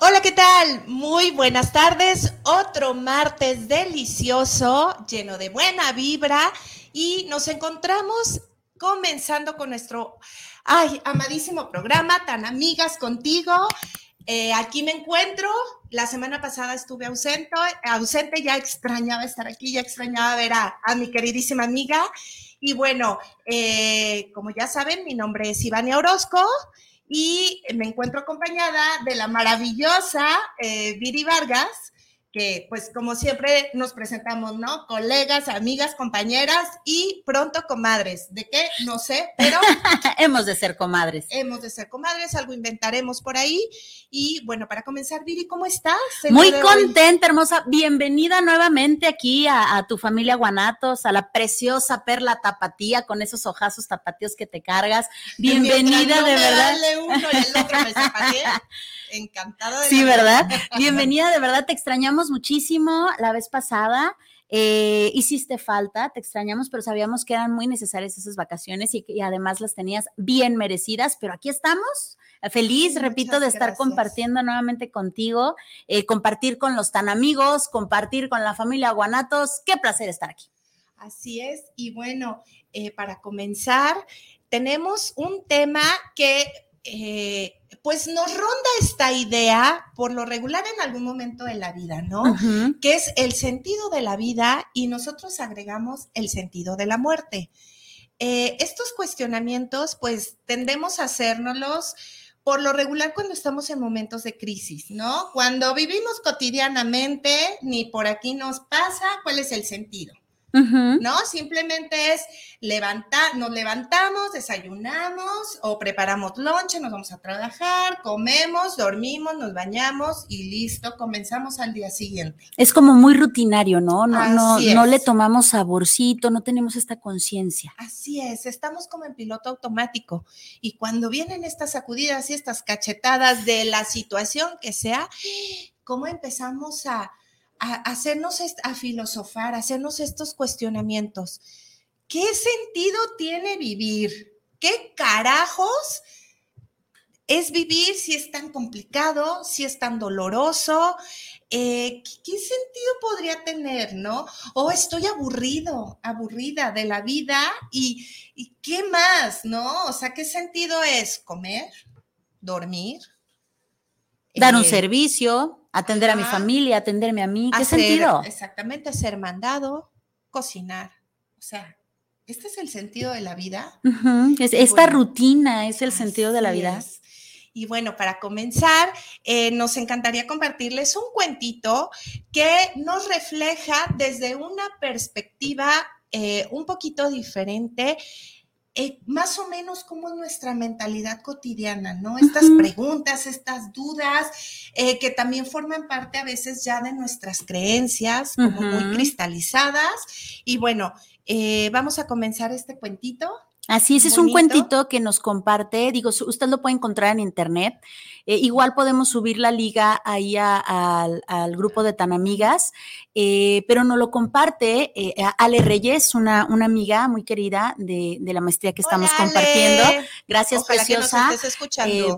Hola, ¿qué tal? Muy buenas tardes. Otro martes delicioso, lleno de buena vibra y nos encontramos comenzando con nuestro, ay, amadísimo programa, tan amigas contigo. Eh, aquí me encuentro. La semana pasada estuve ausente, ausente, ya extrañaba estar aquí, ya extrañaba ver a, a mi queridísima amiga. Y bueno, eh, como ya saben, mi nombre es Ivania Orozco y me encuentro acompañada de la maravillosa eh, Viri Vargas, que pues como siempre nos presentamos, ¿no? Colegas, amigas, compañeras y pronto comadres. ¿De qué? No sé, pero Hemos de ser comadres. hemos de ser comadres, algo inventaremos por ahí. Y bueno, para comenzar, Viri, ¿cómo estás? Muy hoy? contenta, hermosa. Bienvenida nuevamente aquí a, a tu familia Guanatos, a la preciosa perla tapatía con esos ojazos tapatíos que te cargas. Bienvenida, no de me verdad. dale uno y el otro me. Encantada de Sí, la ¿verdad? Bienvenida, de verdad, te extrañamos muchísimo la vez pasada. eh, hiciste falta, te extrañamos, pero sabíamos que eran muy necesarias esas vacaciones y, y además las tenías bien merecidas, pero aquí estamos, eh, feliz, Muchas repito, de estar gracias. compartiendo nuevamente contigo, eh, compartir con los tan amigos, compartir con la familia Guanatos. Qué placer estar aquí. Así es. Y bueno, eh, para comenzar, tenemos un tema que eh, pues nos ronda esta idea por lo regular en algún momento de la vida, ¿no? Que es el sentido de la vida y nosotros agregamos el sentido de la muerte. Eh, estos cuestionamientos, pues tendemos a hacérnoslos por lo regular cuando estamos en momentos de crisis, ¿no? Cuando vivimos cotidianamente, ni por aquí nos pasa, ¿cuál es el sentido? ¿No? Simplemente es levantar, nos levantamos, desayunamos o preparamos lonche, nos vamos a trabajar, comemos, dormimos, nos bañamos y listo, comenzamos al día siguiente. Es como muy rutinario, ¿no? No, no, Así no es. le tomamos saborcito, no tenemos esta conciencia. Así es, estamos como en piloto automático y cuando vienen estas sacudidas y estas cachetadas de la situación que sea, ¿cómo empezamos a, a hacernos, a filosofar, hacernos estos cuestionamientos? ¿Qué sentido tiene vivir? ¿Qué carajos es vivir si es tan complicado, si es tan doloroso? Eh, ¿qué, sentido podría tener, no? O estoy aburrido, aburrida de la vida y, y ¿qué más, no? O sea, ¿qué sentido es comer, dormir? Dar un eh, servicio, atender a mi familia, atenderme a mí. ¿Qué hacer- sentido? Exactamente, ser mandado, cocinar. O sea, ¿este es el sentido de la vida? Es- esta bueno, rutina es el sentido de la vida. es. Y bueno, para comenzar, eh, nos encantaría compartirles un cuentito que nos refleja desde una perspectiva eh, un poquito diferente, eh, más o menos como nuestra mentalidad cotidiana, ¿no? Estas preguntas, estas dudas, eh, que también forman parte a veces ya de nuestras creencias, como muy cristalizadas. Y bueno, eh, vamos a comenzar este cuentito. Así es, es un cuentito que nos comparte, digo, usted lo puede encontrar en internet. Eh, igual podemos subir la liga ahí al grupo de tan amigas, eh, pero nos lo comparte eh, Ale Reyes, una, una amiga muy querida de, la maestría que estamos compartiendo. Gracias, preciosa.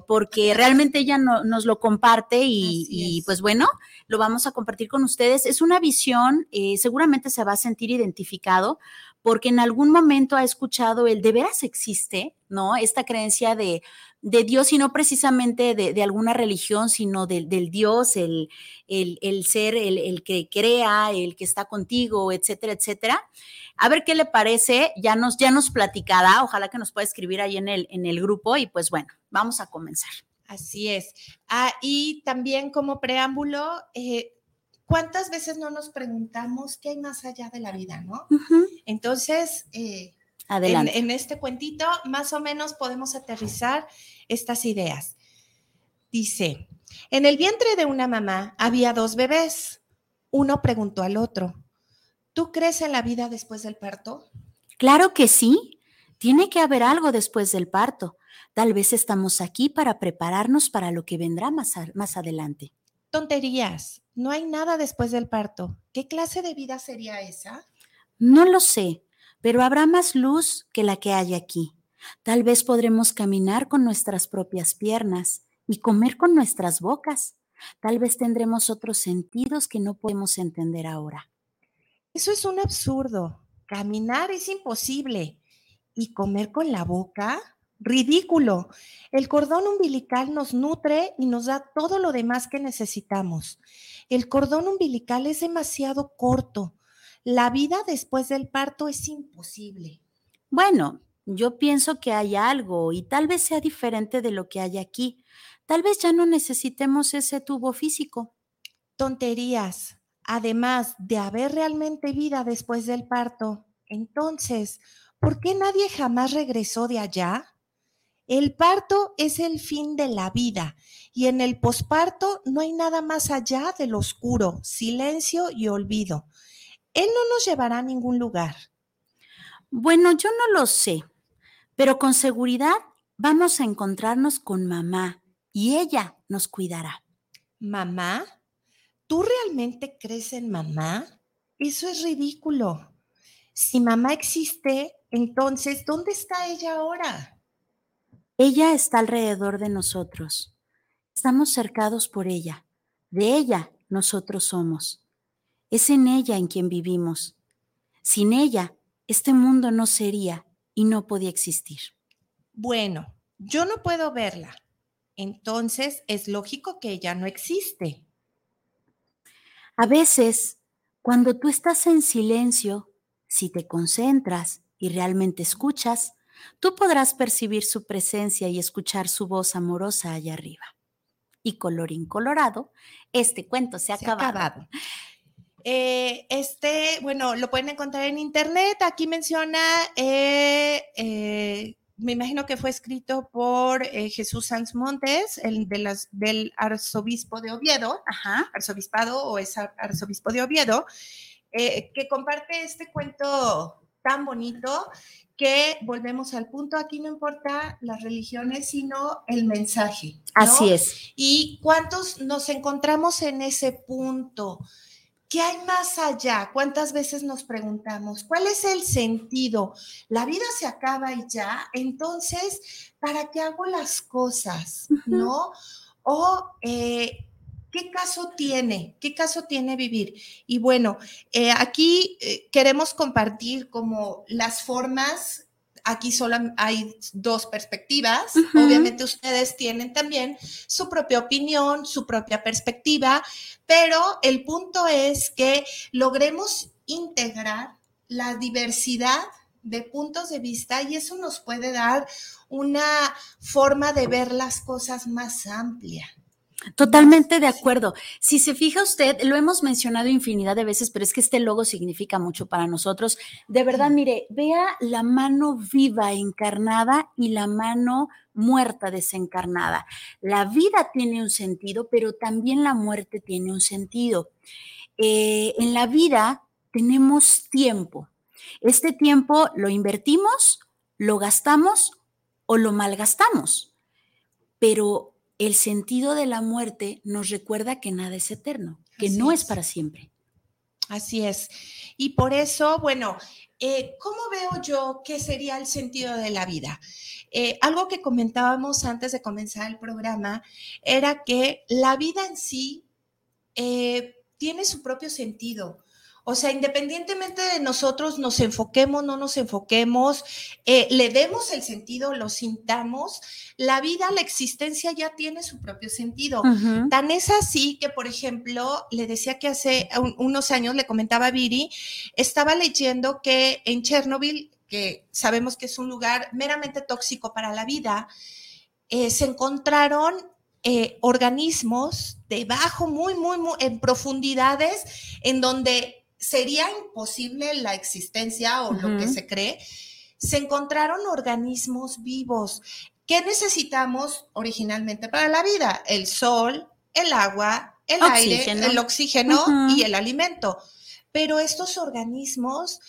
porque realmente ella nos lo comparte y, y, pues bueno, lo vamos a compartir con ustedes. Es una visión, seguramente se va a sentir identificado porque en algún momento ha escuchado el de veras existe, ¿no? Esta creencia de, de Dios y no precisamente de, alguna religión, sino del Dios, el, el, ser, el, que crea, el que está contigo, etcétera, etcétera. A ver qué le parece, ya nos, ya nos platicará, ojalá que nos pueda escribir ahí en el, en el grupo y pues bueno, vamos a comenzar. Así es. Ah, y también como preámbulo, eh, ¿cuántas veces no nos preguntamos qué hay más allá de la vida, no? Entonces, eh, Adelante. En, este cuentito, más o menos podemos aterrizar estas ideas. Dice, en el vientre de una mamá había dos bebés. Uno preguntó al otro, ¿tú crees en la vida después del parto? Claro que sí. Tiene que haber algo después del parto. Tal vez estamos aquí para prepararnos para lo que vendrá más, más adelante. Tonterías. No hay nada después del parto. ¿Qué clase de vida sería esa? No lo sé, pero habrá más luz que la que hay aquí. Tal vez podremos caminar con nuestras propias piernas y comer con nuestras bocas. Tal vez tendremos otros sentidos que no podemos entender ahora. Eso es un absurdo. Caminar es imposible. ¿Y comer con la boca? Ridículo. El cordón umbilical nos nutre y nos da todo lo demás que necesitamos. El cordón umbilical es demasiado corto. La vida después del parto es imposible. Bueno, yo pienso que hay algo y tal vez sea diferente de lo que hay aquí. Tal vez ya no necesitemos ese tubo físico. Tonterías. Además de haber realmente vida después del parto, entonces, ¿por qué nadie jamás regresó de allá? El parto es el fin de la vida y en el posparto no hay nada más allá del oscuro, silencio y olvido. Él no nos llevará a ningún lugar. Bueno, yo no lo sé, pero con seguridad vamos a encontrarnos con mamá y ella nos cuidará. ¿Mamá? ¿Tú realmente crees en mamá? Eso es ridículo. Si mamá existe, entonces, ¿dónde está ella ahora? Ella está alrededor de nosotros. Estamos cercados por ella. De ella nosotros somos. Es en ella en quien vivimos. Sin ella, este mundo no sería y no podía existir. Bueno, yo no puedo verla. Entonces es lógico que ella no existe. A veces, cuando tú estás en silencio, si te concentras y realmente escuchas, tú podrás percibir su presencia y escuchar su voz amorosa allá arriba. Y colorín colorado, este cuento se ha acabado. Eh, este, bueno, lo pueden encontrar en internet. Aquí menciona, eh, eh, me imagino que fue escrito por Jesús Sanz Montes, el de las, del arzobispo de Oviedo, Ajá. arzobispado o es arzobispo de Oviedo, que comparte este cuento tan bonito que volvemos al punto, aquí no importa las religiones, sino el mensaje. Así es. ¿Y cuántos nos encontramos en ese punto? ¿Qué hay más allá? ¿Cuántas veces nos preguntamos, cuál es el sentido? La vida se acaba y ya, entonces, ¿para qué hago las cosas? ¿No? O eh, ¿qué caso tiene? ¿Qué caso tiene vivir? Y bueno, eh, aquí eh, queremos compartir como las formas. Aquí solo hay dos perspectivas. Obviamente ustedes tienen también su propia opinión, su propia perspectiva, pero el punto es que logremos integrar la diversidad de puntos de vista y eso nos puede dar una forma de ver las cosas más amplia. Totalmente de acuerdo. Si se fija usted, lo hemos mencionado infinidad de veces, pero es que este logo significa mucho para nosotros. De verdad, mire, vea la mano viva encarnada y la mano muerta desencarnada. La vida tiene un sentido, pero también la muerte tiene un sentido. Eh, en la vida tenemos tiempo. Este tiempo lo invertimos lo gastamos o lo malgastamos. Pero el sentido de la muerte nos recuerda que nada es eterno, que no es. para siempre. Así es. Y por eso, bueno, eh, ¿cómo veo yo qué sería el sentido de la vida? Eh, algo que comentábamos antes de comenzar el programa era que la vida en sí eh, tiene su propio sentido. O sea, independientemente de nosotros nos enfoquemos, no nos enfoquemos, eh, le demos el sentido, lo sintamos, la vida, la existencia ya tiene su propio sentido. Tan es así que, por ejemplo, le decía que hace unos años, le comentaba a Viri, estaba leyendo que en Chernobyl, que sabemos que es un lugar meramente tóxico para la vida, eh, se encontraron eh, organismos debajo, muy, muy, muy, en profundidades, en donde sería imposible la existencia o lo que se cree, se encontraron organismos vivos. ¿Qué necesitamos originalmente para la vida? El sol, el agua, el aire, el oxígeno y el alimento. Pero estos organismos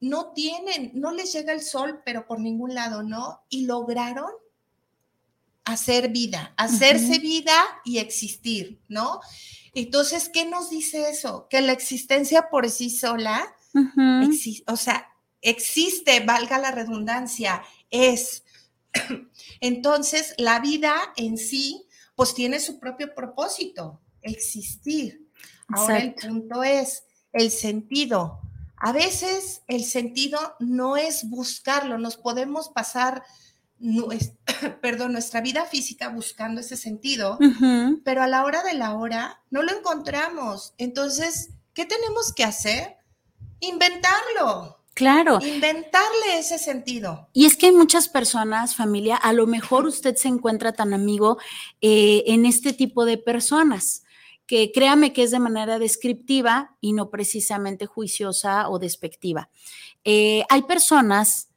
no tienen, no les llega el sol, pero por ningún lado, ¿no? Y lograron hacer vida, hacerse vida y existir, ¿no? Entonces, ¿qué nos dice eso? Que la existencia por sí sola, o sea, existe, valga la redundancia, es. Entonces, la vida en sí, pues tiene su propio propósito, existir. Ahora el punto es el sentido. A veces el sentido no es buscarlo, nos podemos pasar perdón, nuestra vida física buscando ese sentido, pero a la hora de la hora no lo encontramos. Entonces, ¿qué tenemos que hacer? Inventarlo. Claro. Inventarle ese sentido. Y es que hay muchas personas, familia, a lo mejor usted se encuentra tan amigo eh, en este tipo de personas que créame que es de manera descriptiva y no precisamente juiciosa o despectiva. Eh, hay personas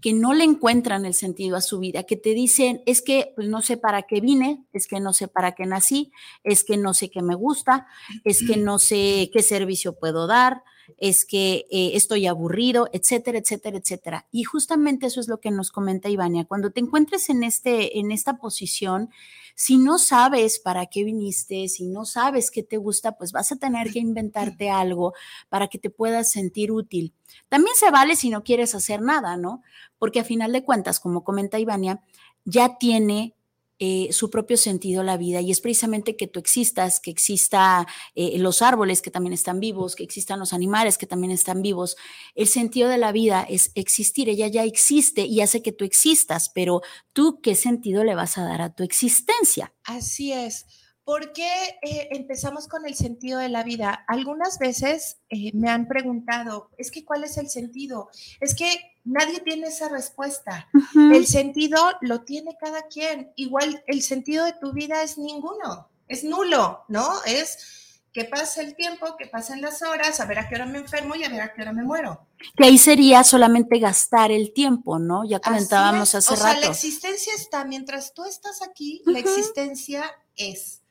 que no le encuentran el sentido a su vida, que te dicen, es que pues, no sé para qué vine, es que no sé para qué nací, es que no sé qué me gusta, es que no sé qué servicio puedo dar, es que eh, estoy aburrido, etcétera, etcétera, etcétera. Y justamente eso es lo que nos comenta Ivania. Cuando te encuentres en, este, en esta posición, si no sabes para qué viniste, si no sabes qué te gusta, pues vas a tener que inventarte algo para que te puedas sentir útil. También se vale si no quieres hacer nada, ¿no? Porque a final de cuentas, como comenta Ivania, ya tiene eh, su propio sentido la vida y es precisamente que tú existas, que exista eh, los árboles que también están vivos, que existan los animales que también están vivos. El sentido de la vida es existir, ella ya existe y hace que tú existas, pero tú qué sentido le vas a dar a tu existencia. Así es. ¿Por qué eh, empezamos con el sentido de la vida? Algunas veces me han preguntado, es que ¿cuál es el sentido? Es que nadie tiene esa respuesta. El sentido lo tiene cada quien. Igual el sentido de tu vida es ninguno, es nulo, ¿no? Es que pase el tiempo, que pasen las horas, a ver a qué hora me enfermo y a ver a qué hora me muero. Que ahí sería solamente gastar el tiempo, ¿no? Ya comentábamos hace rato. O sea, la existencia está, mientras tú estás aquí, la existencia es.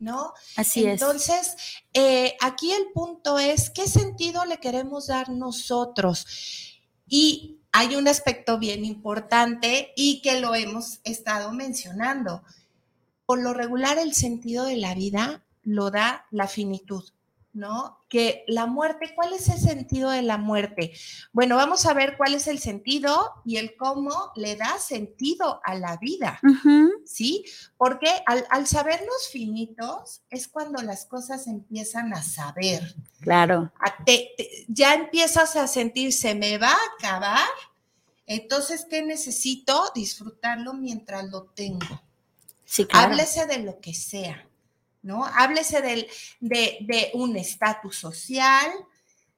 ¿no? Así es. Entonces, eh, aquí el punto es, ¿qué sentido le queremos dar nosotros? Y hay un aspecto bien importante y que lo hemos estado mencionando. Por lo regular, el sentido de la vida lo da la finitud. ¿No? Que la muerte, ¿cuál es el sentido de la muerte? Bueno, vamos a ver cuál es el sentido y el cómo le da sentido a la vida, ¿sí? Porque al, sabernos finitos es cuando las cosas empiezan a saber. Claro. ya empiezas a sentir, se me va a acabar, entonces, ¿qué necesito? Disfrutarlo mientras lo tengo. Sí, claro. Háblese de lo que sea. ¿No? Háblese de, un estatus social,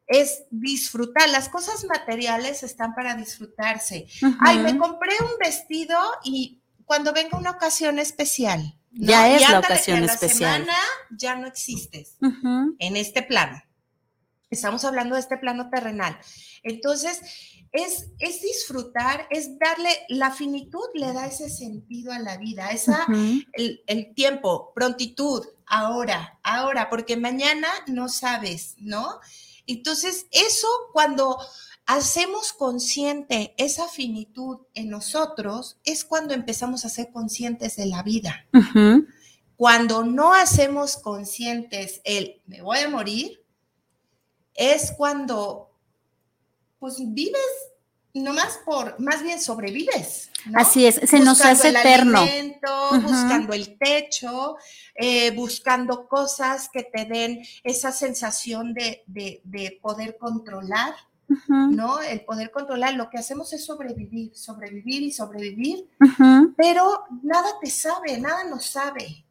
es disfrutar. Las cosas materiales están para disfrutarse. Ay, me compré un vestido y cuando venga una ocasión especial. Ya es la ocasión especial. Semana ya no existes en este plano. Estamos hablando de este plano terrenal. Entonces, es, es, disfrutar, es darle, la finitud le da ese sentido a la vida, esa, el, el, tiempo, prontitud, ahora, ahora, porque mañana no sabes, ¿no? Entonces, eso cuando hacemos consciente esa finitud en nosotros, es cuando empezamos a ser conscientes de la vida. Cuando no hacemos conscientes el me voy a morir, es cuando pues vives nomás por, más bien sobrevives. Así es, se nos hace eterno. Buscando el techo, eh, buscando cosas que te den esa sensación de, poder controlar, ¿no? El poder controlar, lo que hacemos es sobrevivir, sobrevivir y sobrevivir, pero nada te sabe, nada nos sabe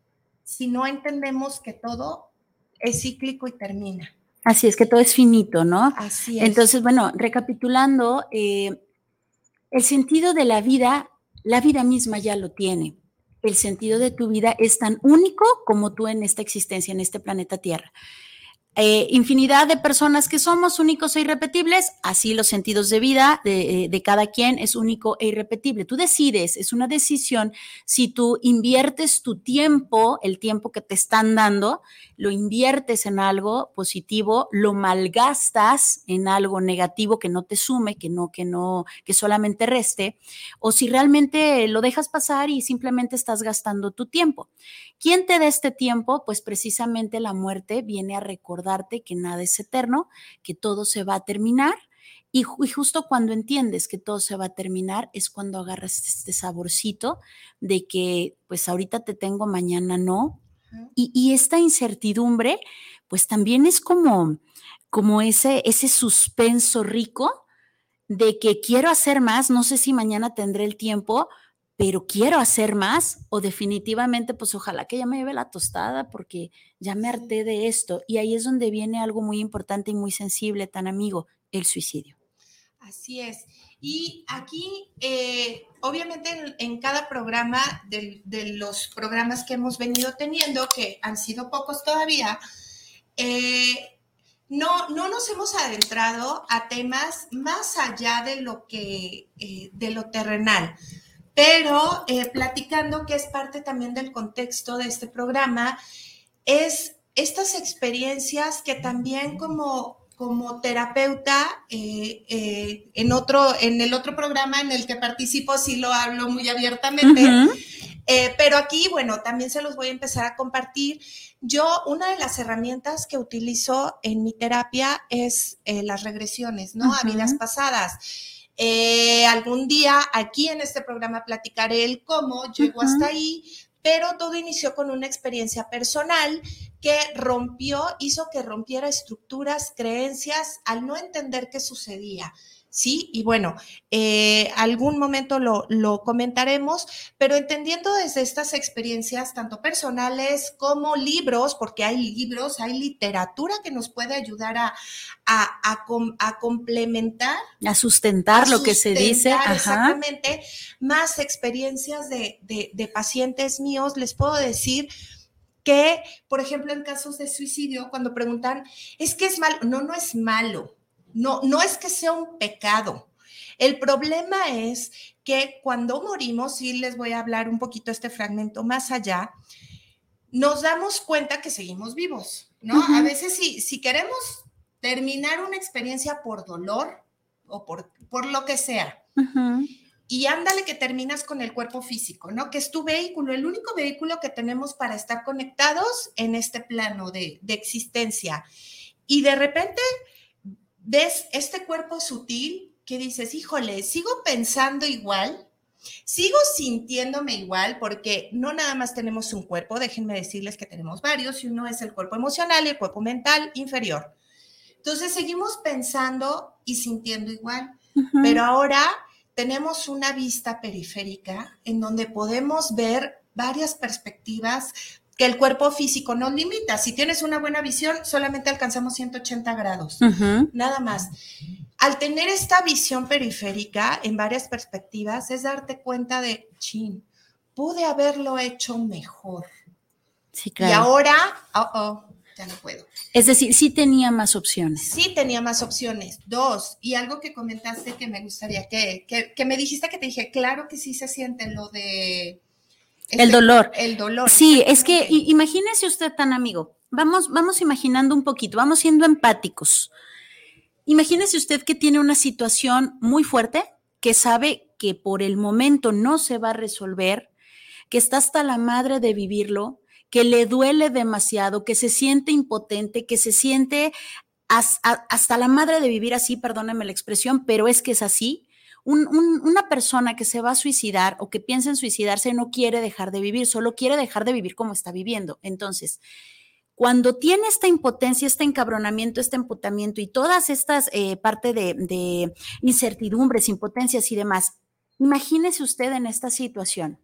si no entendemos que todo es cíclico y termina. Así es, que todo es finito, ¿no? Así es. Entonces, bueno, recapitulando, eh, el sentido de la vida, la vida misma ya lo tiene. El sentido de tu vida es tan único como tú en esta existencia, en este planeta Tierra. Eh, infinidad de personas que somos únicos e irrepetibles, así los sentidos de vida de, de, cada quien es único e irrepetible. Tú decides, es una decisión si tú inviertes tu tiempo, el tiempo que te están dando, lo inviertes en algo positivo, lo malgastas en algo negativo que no te sume, que no, que no, que solamente reste, o si realmente lo dejas pasar y simplemente estás gastando tu tiempo. ¿Quién te da este tiempo? Pues precisamente la muerte viene a recordarte que nada es eterno, que todo se va a terminar. Y, justo cuando entiendes que todo se va a terminar es cuando agarras este saborcito de que pues ahorita te tengo, mañana no. Y, y esta incertidumbre pues también es como, como ese, ese suspenso rico de que quiero hacer más, no sé si mañana tendré el tiempo, pero quiero hacer más o definitivamente, pues ojalá que ya me lleve la tostada porque ya me harté de esto. Y ahí es donde viene algo muy importante y muy sensible, tan amigo, el suicidio. Así es. Y aquí, eh, obviamente, en, cada programa de, los programas que hemos venido teniendo, que han sido pocos todavía, eh, no, no nos hemos adentrado a temas más allá de lo que, eh, de lo terrenal pero eh, platicando, que es parte también del contexto de este programa, es estas experiencias que también como, como terapeuta, eh, eh, en, otro, en el otro programa en el que participo, sí lo hablo muy abiertamente. pero aquí, bueno, también se los voy a empezar a compartir. Yo, una de las herramientas que utilizo en mi terapia es las regresiones, ¿no? A vidas pasadas eh, algún día aquí en este programa platicaré el cómo llegó hasta ahí, pero todo inició con una experiencia personal que rompió, hizo que rompiera estructuras, creencias, al no entender qué sucedía. ¿Sí? Y bueno, eh, algún momento lo, comentaremos, pero entendiendo desde estas experiencias, tanto personales como libros, porque hay libros, hay literatura que nos puede ayudar a, a, complementar. A sustentar lo que se dice. Exactamente, más experiencias de, de pacientes míos, les puedo decir que, por ejemplo, en casos de suicidio, cuando preguntan, es que es malo, no, no es malo no, no es que sea un pecado. El problema es que cuando morimos, y les voy a hablar un poquito este fragmento más allá, nos damos cuenta que seguimos vivos, ¿no? A veces si, si queremos terminar una experiencia por dolor o por, por lo que sea, y ándale que terminas con el cuerpo físico, ¿no? Que es tu vehículo, el único vehículo que tenemos para estar conectados en este plano de, de existencia. Y de repente ves este cuerpo sutil que dices, híjole, sigo pensando igual, sigo sintiéndome igual, porque no nada más tenemos un cuerpo, déjenme decirles que tenemos varios, y uno es el cuerpo emocional y el cuerpo mental inferior. Entonces seguimos pensando y sintiendo igual, pero ahora tenemos una vista periférica en donde podemos ver varias perspectivas, que el cuerpo físico nos limita. Si tienes una buena visión, solamente alcanzamos 180 grados, nada más. Al tener esta visión periférica en varias perspectivas, es darte cuenta de, chin, pude haberlo hecho mejor. Sí, claro. Y ahora, oh, oh, ya no puedo. Es decir, sí tenía más opciones. Sí tenía más opciones. Dos, y algo que comentaste que me gustaría que, que, que me dijiste que te dije, claro que sí se siente lo de el dolor. El dolor. Sí, es que imagínese usted tan amigo. Vamos, vamos imaginando un poquito, vamos siendo empáticos. Imagínese usted que tiene una situación muy fuerte, que sabe que por el momento no se va a resolver, que está hasta la madre de vivirlo, que le duele demasiado, que se siente impotente, que se siente hasta la madre de vivir así, perdónenme la expresión, pero es que es así. Una persona que se va a suicidar o que piensa en suicidarse no quiere dejar de vivir, solo quiere dejar de vivir como está viviendo. Entonces, cuando tiene esta impotencia, este encabronamiento, este emputamiento y todas estas eh, parte de, de incertidumbres, impotencias y demás, imagínese usted en esta situación.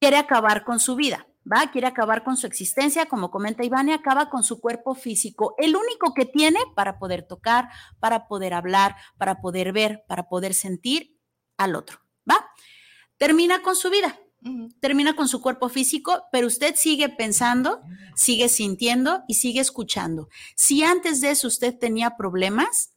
Quiere acabar con su vida, ¿va? Quiere acabar con su existencia, como comenta Iván, y acaba con su cuerpo físico, el único que tiene para poder tocar, para poder hablar, para poder ver, para poder sentir al otro, ¿va? Termina con su vida, termina con su cuerpo físico, pero usted sigue pensando, sigue sintiendo y sigue escuchando. Si antes de eso usted tenía problemas,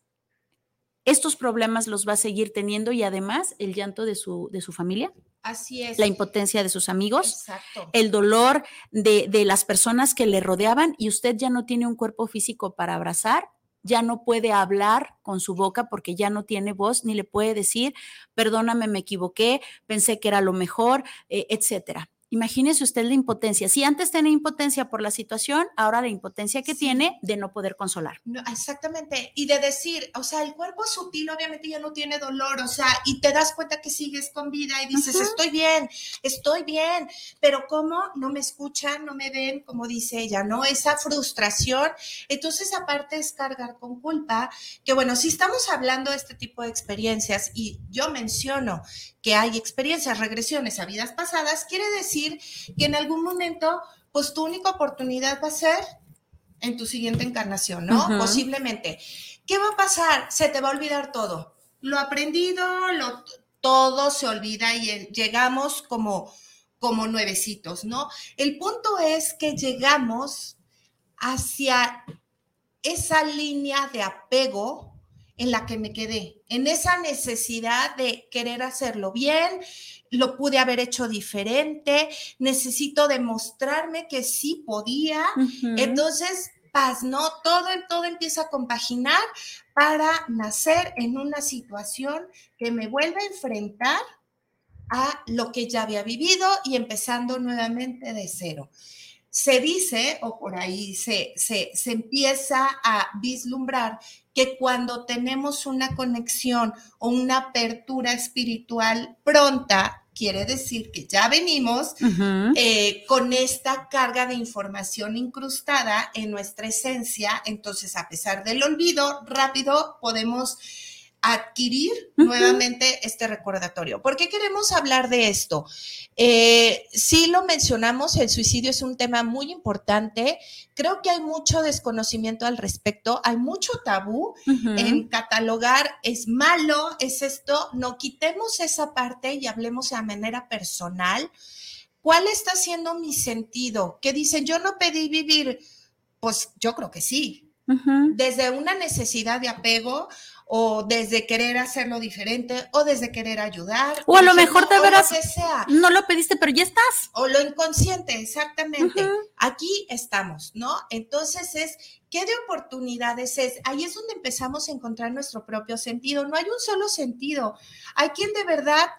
estos problemas los va a seguir teniendo y además el llanto de su, de su familia. Así es. La impotencia de sus amigos, el dolor de, de las personas que le rodeaban y usted ya no tiene un cuerpo físico para abrazar, ya no puede hablar con su boca porque ya no tiene voz, ni le puede decir, perdóname, me equivoqué, pensé que era lo mejor, eh, etcétera. Imagínese usted la impotencia. Si antes tenía impotencia por la situación, ahora la impotencia que tiene de no poder consolar. exactamente. Y de decir, o sea, el cuerpo sutil obviamente ya no tiene dolor, o sea, y te das cuenta que sigues con vida y dices, estoy bien, estoy bien, pero ¿cómo no me escuchan, no me ven, como dice ella, ¿no? Esa frustración. Entonces, aparte es cargar con culpa, que bueno, si estamos hablando de este tipo de experiencias y yo menciono que hay experiencias, regresiones a vidas pasadas, quiere decir que en algún momento, pues tu única oportunidad va a ser en tu siguiente encarnación, ¿no? Posiblemente. ¿Qué va a pasar? Se te va a olvidar todo. Lo aprendido, lo, todo se olvida y llegamos como, como nuevecitos, ¿no? El punto es que llegamos hacia esa línea de apego en la que me quedé, en esa necesidad de querer hacerlo bien, lo pude haber hecho diferente, necesito demostrarme que sí podía. Entonces, paz, ¿no? Todo, todo empieza a compaginar para nacer en una situación que me vuelve a enfrentar a lo que ya había vivido y empezando nuevamente de cero. Se dice, o por ahí se, se, se empieza a vislumbrar que cuando tenemos una conexión o una apertura espiritual pronta, quiere decir que ya venimos eh, con esta carga de información incrustada en nuestra esencia, entonces a pesar del olvido, rápido podemos adquirir nuevamente este recordatorio. ¿Por qué queremos hablar de esto? Eh, sí lo mencionamos, el suicidio es un tema muy importante. Creo que hay mucho desconocimiento al respecto, hay mucho tabú en catalogar, es malo, es esto. No quitemos esa parte y hablemos de manera personal. ¿Cuál está siendo mi sentido? Que dicen, yo no pedí vivir. Pues yo creo que sí. Desde una necesidad de apego o desde querer hacerlo diferente, o desde querer ayudar. O a lo mejor te verás, sea. no lo pediste, pero ya estás. O lo inconsciente, exactamente. Aquí estamos, ¿no? Entonces es, ¿qué de oportunidades es? Ahí es donde empezamos a encontrar nuestro propio sentido. No hay un solo sentido. Hay quien de verdad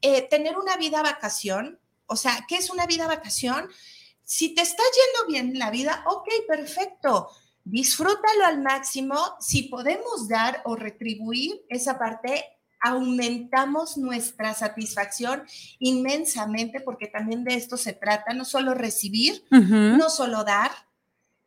eh, tener una vida vacación, o sea, ¿qué es una vida vacación? Si te está yendo bien la vida, ok, perfecto disfrútalo al máximo. Si podemos dar o retribuir esa parte, aumentamos nuestra satisfacción inmensamente, porque también de esto se trata, no solo recibir, no solo dar.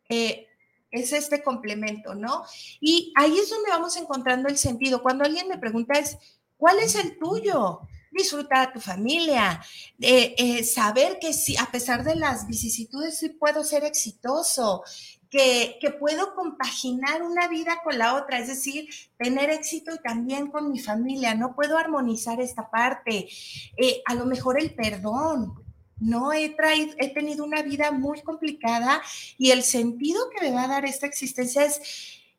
Eh, es este complemento, ¿no? Y ahí es donde vamos encontrando el sentido. Cuando alguien me pregunta es, ¿cuál es el tuyo? disfrutar a tu familia, eh, saber que sí, a pesar de las vicisitudes, sí puedo ser exitoso, que, puedo compaginar una vida con la otra, es decir, tener éxito y también con mi familia, no puedo armonizar esta parte, eh, a lo mejor el perdón, no he, traído, he tenido una vida muy complicada y el sentido que me va a dar esta existencia es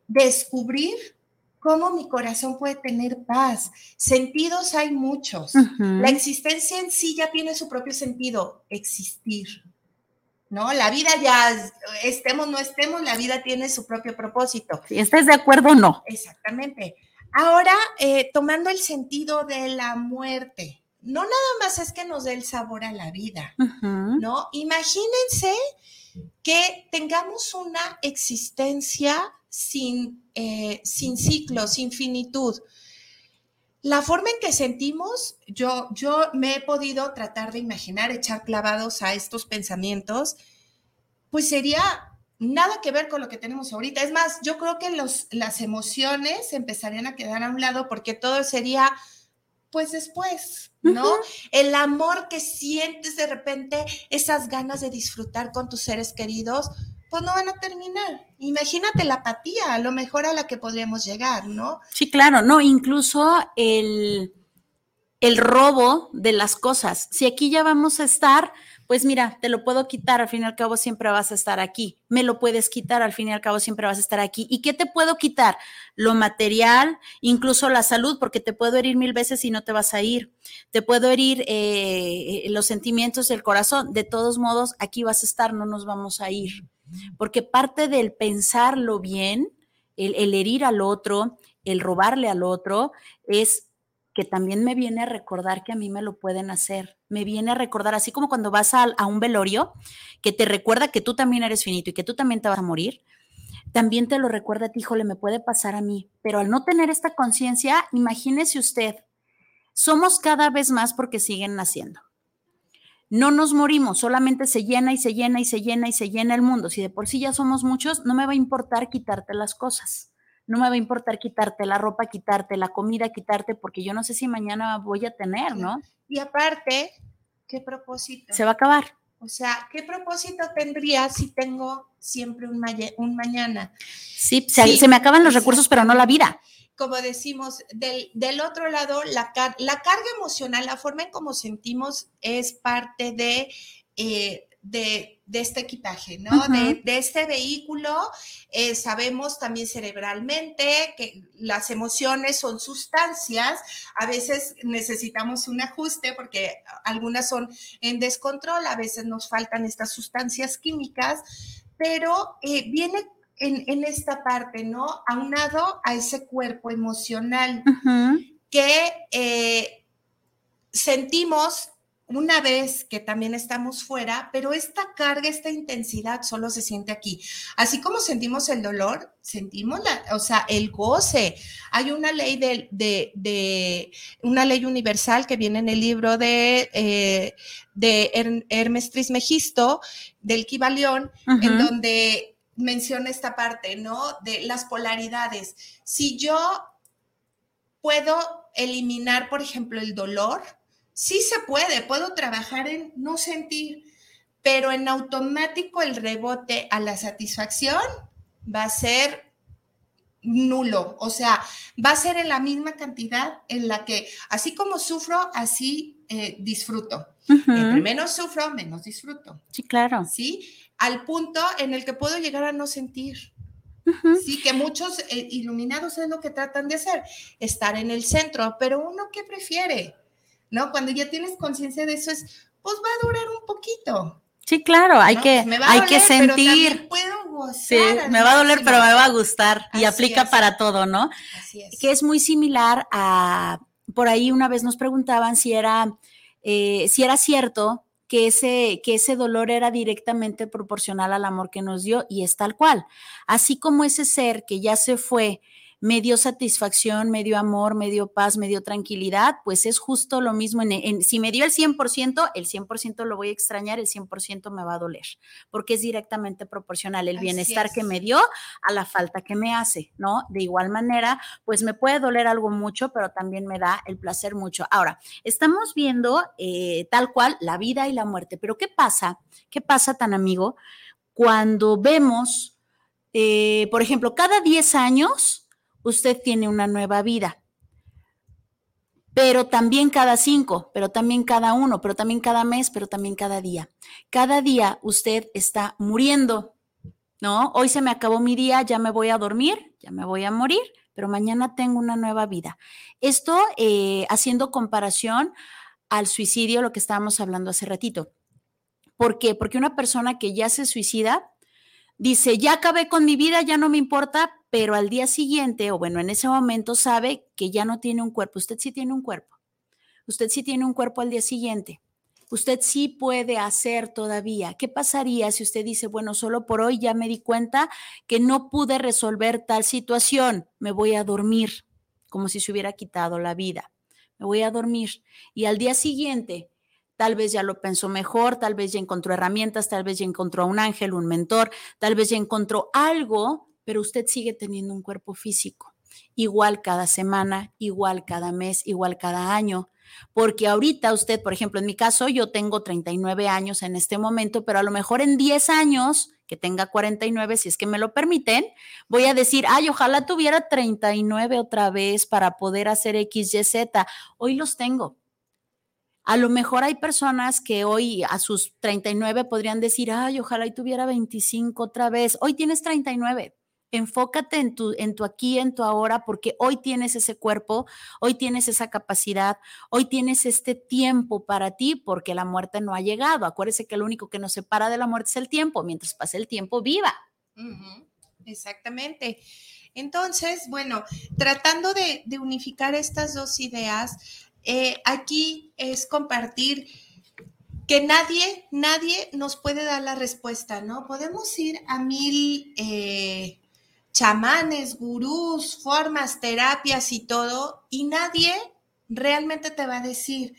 descubrir cómo mi corazón puede tener paz. Sentidos hay muchos. La existencia en sí ya tiene su propio sentido, existir ¿no? La vida ya, estemos o no estemos, la vida tiene su propio propósito. Si estás de acuerdo o no. Exactamente. Ahora, eh, tomando el sentido de la muerte, no nada más es que nos dé el sabor a la vida, ¿no? Imagínense que tengamos una existencia sin, eh, sin ciclo, sin finitud. La forma en que sentimos, yo, yo me he podido tratar de imaginar, echar clavados a estos pensamientos, pues sería nada que ver con lo que tenemos ahorita. Es más, yo creo que los, las emociones empezarían a quedar a un lado porque todo sería, pues después, ¿no? El amor que sientes de repente, esas ganas de disfrutar con tus seres queridos, pues no van a terminar. Imagínate la apatía, a lo mejor a la que podríamos llegar, ¿no? Sí, claro, no, incluso el, el robo de las cosas. Si aquí ya vamos a estar, pues mira, te lo puedo quitar, al fin y al cabo siempre vas a estar aquí. Me lo puedes quitar, al fin y al cabo siempre vas a estar aquí. ¿Y qué te puedo quitar? Lo material, incluso la salud, porque te puedo herir mil veces y no te vas a ir. Te puedo herir eh, los sentimientos del corazón. De todos modos, aquí vas a estar, no nos vamos a ir porque parte del pensarlo bien, el, herir al otro, el robarle al otro, es que también me viene a recordar que a mí me lo pueden hacer. Me viene a recordar, así como cuando vas a, a, un velorio, que te recuerda que tú también eres finito y que tú también te vas a morir, también te lo recuerda a ti, híjole, me puede pasar a mí. Pero al no tener esta conciencia, imagínese usted, somos cada vez más porque siguen naciendo no nos morimos, solamente se llena y se llena y se llena y se llena el mundo. Si de por sí ya somos muchos, no me va a importar quitarte las cosas. No me va a importar quitarte la ropa, quitarte la comida, quitarte, porque yo no sé si mañana voy a tener, ¿no? Y aparte, ¿qué propósito? Se va a acabar. O sea, ¿qué propósito tendría si tengo siempre un, un mañana? Sí, se, se me acaban los recursos, pero no la vida como decimos, del, otro lado, la, la, carga emocional, la forma en cómo sentimos es parte de, eh, de, este equipaje, ¿no? de, este vehículo. Eh, sabemos también cerebralmente que las emociones son sustancias. A veces necesitamos un ajuste porque algunas son en descontrol, a veces nos faltan estas sustancias químicas, pero eh, viene en, esta parte, ¿no? Aunado a ese cuerpo emocional que eh, sentimos una vez que también estamos fuera, pero esta carga, esta intensidad solo se siente aquí. Así como sentimos el dolor, sentimos la, o sea, el goce. Hay una ley de, de, una ley universal que viene en el libro de, eh, de Hermes Trismegisto, del Kibalión, en donde menciona esta parte, ¿no? De las polaridades. Si yo puedo eliminar, por ejemplo, el dolor, sí se puede, puedo trabajar en no sentir, pero en automático el rebote a la satisfacción va a ser nulo, o sea, va a ser en la misma cantidad en la que, así como sufro, así eh, disfruto. Entre menos sufro, menos disfruto. Sí, claro. Sí, al punto en el que puedo llegar a no sentir. Sí, que muchos eh, iluminados es lo que tratan de hacer, estar en el centro, pero uno qué prefiere, ¿no? Cuando ya tienes conciencia de eso es, pues va a durar un poquito. Sí, claro, hay que, pues hay que sentir. puedo gozar, sí, me va a doler, pero me va a gustar y aplica para todo, ¿no? Así es. Que es muy similar a, por ahí una vez nos preguntaban si era, eh, si era cierto que ese, que ese dolor era directamente proporcional al amor que nos dio y es tal cual. Así como ese ser que ya se fue me dio satisfacción, me dio amor, me dio paz, me dio tranquilidad, pues es justo lo mismo. En, si me dio el 100%, el 100% lo voy a extrañar, el 100% me va a doler, porque es directamente proporcional el bienestar que me dio a la falta que me hace, ¿no? De igual manera, pues me puede doler algo mucho, pero también me da el placer mucho. Ahora, estamos viendo eh, tal cual la vida y la muerte, pero ¿qué pasa? ¿Qué pasa tan amigo cuando vemos, eh, por ejemplo, cada 10 años, usted tiene una nueva vida. Pero también cada cinco, pero también cada uno, pero también cada mes, pero también cada día. Cada día usted está muriendo, ¿no? Hoy se me acabó mi día, ya me voy a dormir, ya me voy a morir, pero mañana tengo una nueva vida. Esto eh, haciendo comparación al suicidio, lo que estábamos hablando hace ratito. ¿Por qué? Porque una persona que ya se suicida dice, ya acabé con mi vida, ya no me importa, pero al día siguiente, o bueno, en ese momento sabe que ya no tiene un cuerpo. Usted sí tiene un cuerpo. Usted sí tiene un cuerpo al día siguiente. Usted sí puede hacer todavía. ¿Qué pasaría si usted dice, bueno, solo por hoy ya me di cuenta que no pude resolver tal situación? Me voy a dormir, como si se hubiera quitado la vida. Me voy a dormir. Y al día siguiente tal vez ya lo pensó mejor, tal vez ya encontró herramientas, tal vez ya encontró a un ángel, un mentor, tal vez ya encontró algo, pero usted sigue teniendo un cuerpo físico, igual cada semana, igual cada mes, igual cada año. Porque ahorita usted, por ejemplo, en mi caso, yo tengo 39 años en este momento, pero a lo mejor en 10 años, que tenga 49, si es que me lo permiten, voy a decir, ay, ojalá tuviera 39 otra vez para poder hacer X, Y, Z. Hoy los tengo a lo mejor hay personas que hoy a sus 39 podrían decir, ay, ojalá y tuviera 25 otra vez. Hoy tienes 39. Enfócate en tu, en tu aquí, en tu ahora, porque hoy tienes ese cuerpo, hoy tienes esa capacidad, hoy tienes este tiempo para ti, porque la muerte no ha llegado. Acuérdese que lo único que nos separa de la muerte es el tiempo. Mientras pase el tiempo, viva. Exactamente. Entonces, bueno, tratando de, unificar estas dos ideas, eh, aquí es compartir que nadie, nadie nos puede dar la respuesta, ¿no? Podemos ir a mil eh, chamanes, gurús, formas, terapias y todo, y nadie realmente te va a decir,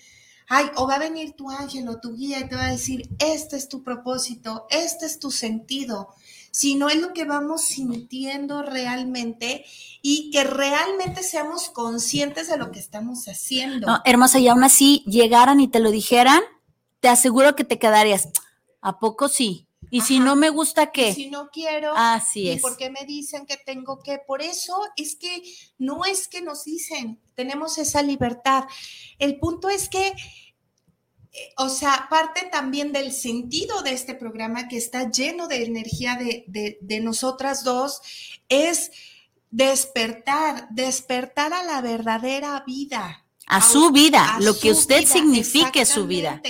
ay, o va a venir tu ángel o tu guía y te va a decir, este es tu propósito, este es tu sentido, sino es lo que vamos sintiendo realmente y que realmente seamos conscientes de lo que estamos haciendo. No, hermosa, y aún así llegaran y te lo dijeran, te aseguro que te quedarías, ¿a poco sí? Y si no me gusta, ¿qué? si no quiero. Así es. ¿Y por qué me dicen que tengo que? Por eso es que no es que nos dicen, tenemos esa libertad. El punto es que o sea, parte también del sentido de este programa que está lleno de energía de, nosotras dos, es despertar, despertar a la verdadera vida. A, su vida, lo que usted signifique su vida.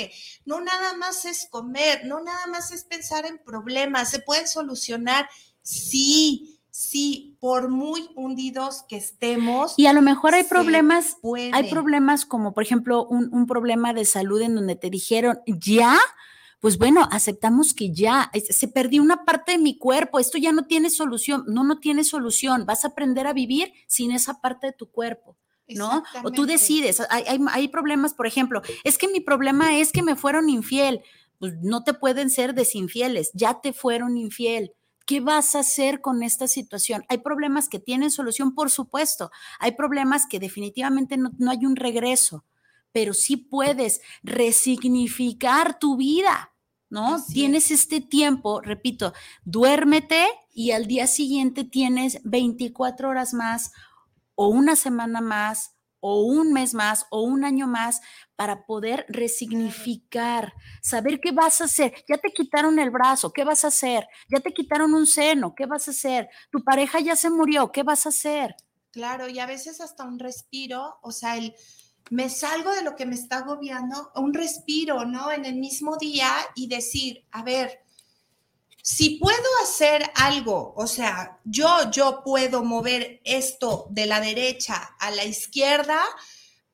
No nada más es comer, no nada más es pensar en problemas, se pueden solucionar, sí, sí, por muy hundidos que estemos. Y a lo mejor hay problemas, hay problemas como por ejemplo un, problema de salud en donde te dijeron, ya, pues bueno, aceptamos que ya, se perdió una parte de mi cuerpo, esto ya no tiene solución, no, no tiene solución, vas a aprender a vivir sin esa parte de tu cuerpo. ¿No? O tú decides, hay, hay, hay problemas, por ejemplo, es que mi problema es que me fueron infiel, pues no te pueden ser desinfieles, ya te fueron infiel ¿Qué vas a hacer con esta situación? Hay problemas que tienen solución, por supuesto. Hay problemas que definitivamente no, hay un regreso, pero sí puedes resignificar tu vida, ¿no? tienes este tiempo, repito, duérmete y al día siguiente tienes 24 horas más o una semana más o un mes más o un año más para poder resignificar, saber qué vas a hacer. Ya te quitaron el brazo, ¿qué vas a hacer? Ya te quitaron un seno, ¿qué vas a hacer? Tu pareja ya se murió, ¿qué vas a hacer? Claro, y a veces hasta un respiro, o sea, el me salgo de lo que me está agobiando, un respiro, ¿no? En el mismo día y decir, a ver, si puedo hacer algo, o sea, yo, yo puedo mover esto de la derecha a la izquierda,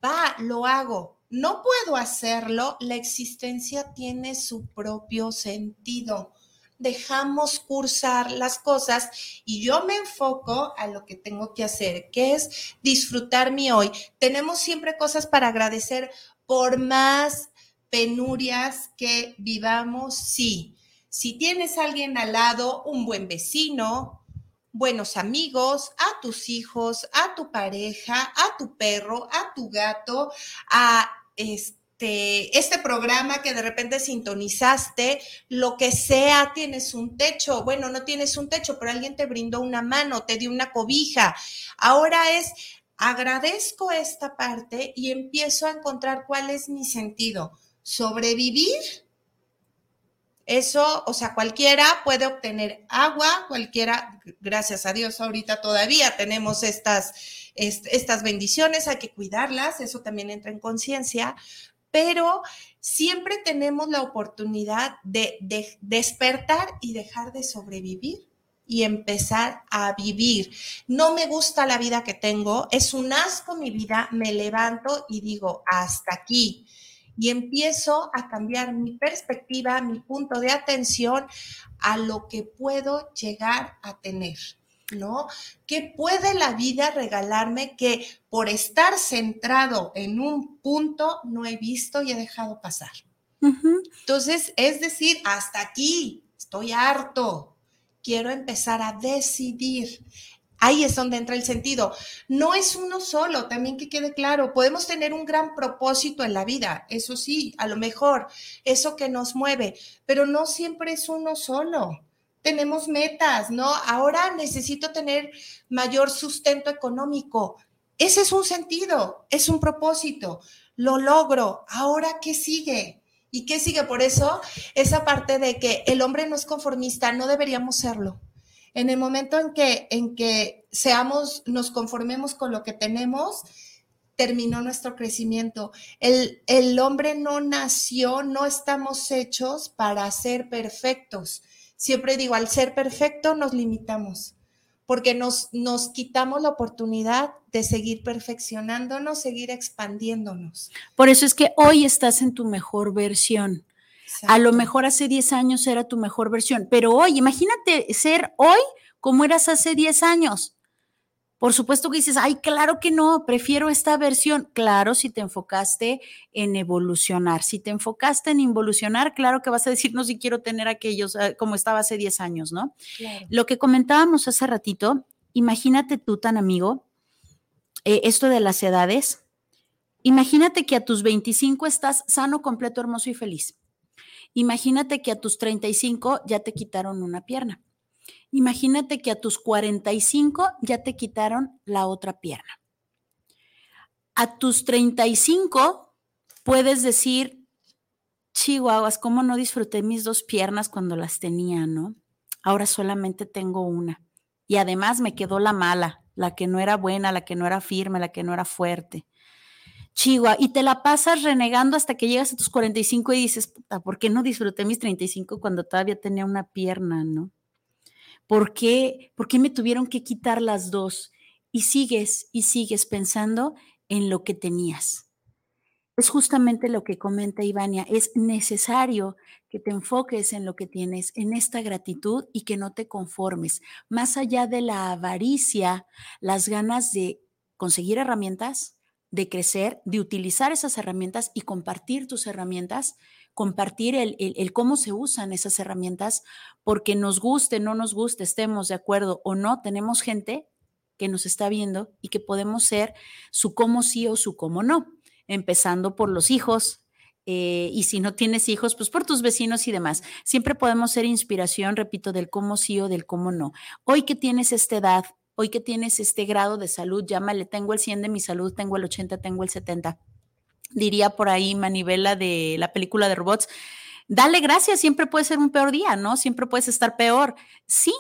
va, lo hago. No puedo hacerlo, la existencia tiene su propio sentido. Dejamos cursar las cosas y yo me enfoco a lo que tengo que hacer, que es disfrutar mi hoy. Tenemos siempre cosas para agradecer por más penurias que vivamos, sí si tienes a alguien al lado, un buen vecino, buenos amigos, a tus hijos, a tu pareja, a tu perro, a tu gato, a este, este programa que de repente sintonizaste, lo que sea, tienes un techo, bueno, no tienes un techo, pero alguien te brindó una mano, te dio una cobija. Ahora es, agradezco esta parte y empiezo a encontrar cuál es mi sentido. Sobrevivir eso, o sea, cualquiera puede obtener agua, cualquiera, gracias a Dios, ahorita todavía tenemos estas, estas bendiciones, hay que cuidarlas, eso también entra en conciencia, pero siempre tenemos la oportunidad de, de despertar y dejar de sobrevivir y empezar a vivir. No me gusta la vida que tengo, es un asco mi vida, me levanto y digo, hasta aquí. Y empiezo a cambiar mi perspectiva, mi punto de atención a lo que puedo llegar a tener, ¿no? ¿Qué puede la vida regalarme que por estar centrado en un punto no he visto y he dejado pasar? Entonces, es decir, hasta aquí, estoy harto, quiero empezar a decidir. Ahí es donde entra el sentido. No es uno solo, también que quede claro, podemos tener un gran propósito en la vida, eso sí, a lo mejor, eso que nos mueve, pero no siempre es uno solo. Tenemos metas, ¿no? Ahora necesito tener mayor sustento económico. Ese es un sentido, es un propósito. Lo logro. Ahora, ¿qué sigue? ¿Y qué sigue? Por eso, esa parte de que el hombre no es conformista, no deberíamos serlo. En el momento en que, en que seamos, nos conformemos con lo que tenemos, terminó nuestro crecimiento. El, el hombre no nació, no estamos hechos para ser perfectos. Siempre digo, al ser perfecto nos limitamos porque nos, nos quitamos la oportunidad de seguir perfeccionándonos, seguir expandiéndonos. Por eso es que hoy estás en tu mejor versión. A lo mejor hace 10 años era tu mejor versión, pero hoy, imagínate ser hoy como eras hace 10 años. Por supuesto que dices, ay, claro que no, prefiero esta versión. Claro, si te enfocaste en evolucionar. Si te enfocaste en involucionar, claro que vas a decir, no, si quiero tener aquellos eh, como estaba hace 10 años, ¿no? Lo que comentábamos hace ratito, imagínate tú tan amigo, eh, esto de las edades. Imagínate que a tus 25 estás sano, completo, hermoso y feliz. Imagínate que a tus 35 ya te quitaron una pierna. Imagínate que a tus 45 ya te quitaron la otra pierna. A tus 35 puedes decir, chihuahuas, ¿cómo no disfruté mis dos piernas cuando las tenía, no? Ahora solamente tengo una. Y además me quedó la mala, la que no era buena, la que no era firme, la que no era fuerte. Chihuahua, y te la pasas renegando hasta que llegas a tus 45 y dices, puta, ¿por qué no disfruté mis 35 cuando todavía tenía una pierna, no? ¿Por qué, ¿Por qué me tuvieron que quitar las dos? Y sigues y sigues pensando en lo que tenías. Es justamente lo que comenta Ivania, es necesario que te enfoques en lo que tienes, en esta gratitud y que no te conformes. Más allá de la avaricia, las ganas de conseguir herramientas, de crecer, de utilizar esas herramientas y compartir tus herramientas, compartir el, cómo se usan esas herramientas, porque nos guste, no nos guste, estemos de acuerdo o no, tenemos gente que nos está viendo y que podemos ser su cómo sí o su cómo no, empezando por los hijos. Eh, y si no tienes hijos, pues por tus vecinos y demás. Siempre podemos ser inspiración, repito, del cómo sí o del cómo no. Hoy que tienes esta edad, hoy que tienes este grado de salud, llámale, tengo el 100 de mi salud, tengo el 80, tengo el 70 diría por ahí Manivela de la película de robots, dale gracias, siempre puede ser un peor día, ¿no? Siempre puedes estar peor. Sí,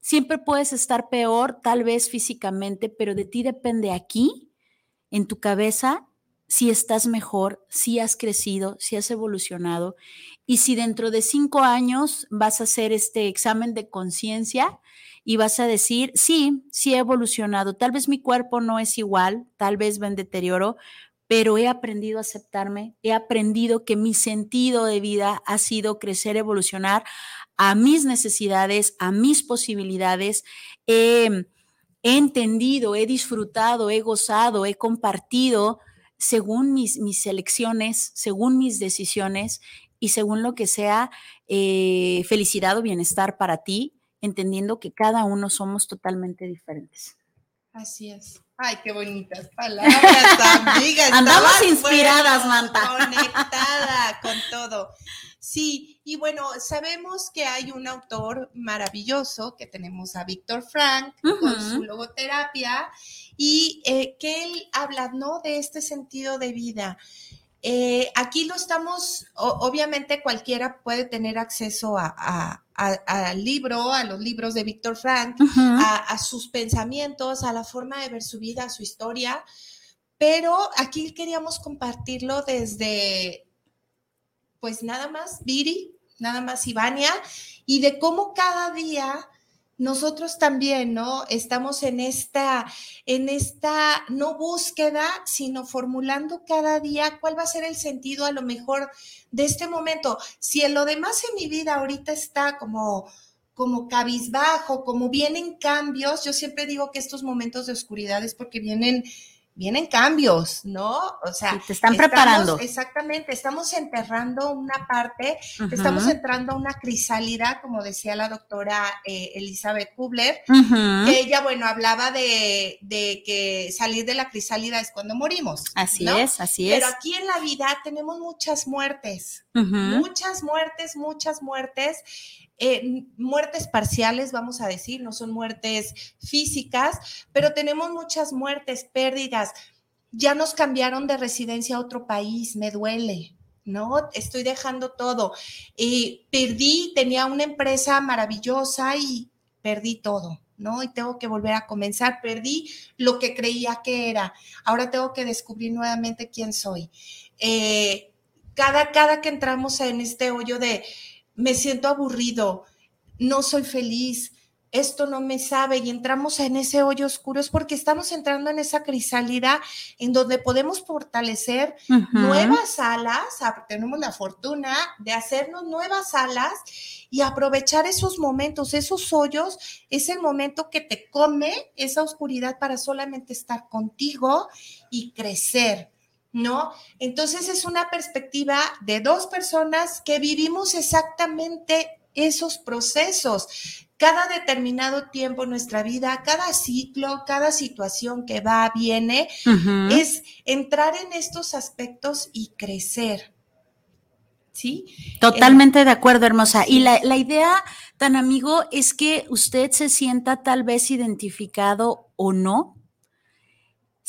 siempre puedes estar peor, tal vez físicamente, pero de ti depende aquí, en tu cabeza, si estás mejor, si has crecido, si has evolucionado y si dentro de cinco años vas a hacer este examen de conciencia y vas a decir, sí, sí he evolucionado, tal vez mi cuerpo no es igual, tal vez va en deterioro, pero he aprendido a aceptarme, he aprendido que mi sentido de vida ha sido crecer, evolucionar a mis necesidades, a mis posibilidades. he entendido, he disfrutado, he gozado, he compartido según mis, mis elecciones, según mis decisiones y según lo que sea eh, felicidad o bienestar para ti, entendiendo que cada uno somos totalmente diferentes. Así es. Ay, qué bonitas palabras, amiga. Andamos inspiradas, Manta. Conectada con todo. Sí, y bueno, sabemos que hay un autor maravilloso que tenemos a Víctor Frank con su logoterapia y eh, que él habla, ¿no? De este sentido de vida. Eh, aquí lo estamos, obviamente cualquiera puede tener acceso a, al libro, a los libros de Víctor Frank, a, sus pensamientos, a la forma de ver su vida, a su historia, pero aquí queríamos compartirlo desde, pues nada más, Viri, nada más Ivania, y de cómo cada día nosotros también, ¿no? Estamos en esta, en esta no búsqueda, sino formulando cada día cuál va a ser el sentido a lo mejor de este momento. Si en lo demás en mi vida ahorita está como como cabizbajo, como vienen cambios, yo siempre digo que estos momentos de oscuridad es porque vienen vienen cambios, ¿no? O sea, te están preparando. Exactamente, estamos enterrando una parte, estamos entrando a una crisálida, como decía la doctora eh, Elizabeth Kubler, que ella, bueno, hablaba de, que salir de la crisálida es cuando morimos. Así es, así es. Pero aquí en la vida tenemos muchas muertes, muchas muertes, muchas muertes. Eh, muertes parciales, vamos a decir, no son muertes físicas, pero tenemos muchas muertes, pérdidas. Ya nos cambiaron de residencia a otro país, me duele. ¿no? Estoy dejando todo. y perdí, tenía una empresa maravillosa y perdí todo, ¿no? Y tengo que volver a comenzar. Perdí lo que creía que era. Ahora tengo que descubrir nuevamente quién soy. Eh, cada, cada que entramos en este hoyo de me siento aburrido, no soy feliz, esto no me sabe y entramos en ese hoyo oscuro es porque estamos entrando en esa crisálida en donde podemos fortalecer nuevas alas, tenemos la fortuna de hacernos nuevas alas y aprovechar esos momentos, esos hoyos, es el momento que te come esa oscuridad para solamente estar contigo y crecer. ¿No? Entonces es una perspectiva de dos personas que vivimos exactamente esos procesos. Cada determinado tiempo en nuestra vida, cada ciclo, cada situación que va, viene, es entrar en estos aspectos y crecer. ¿Sí? Totalmente de acuerdo, hermosa. Y la, la idea, tan amigo, es que usted se sienta tal vez identificado o no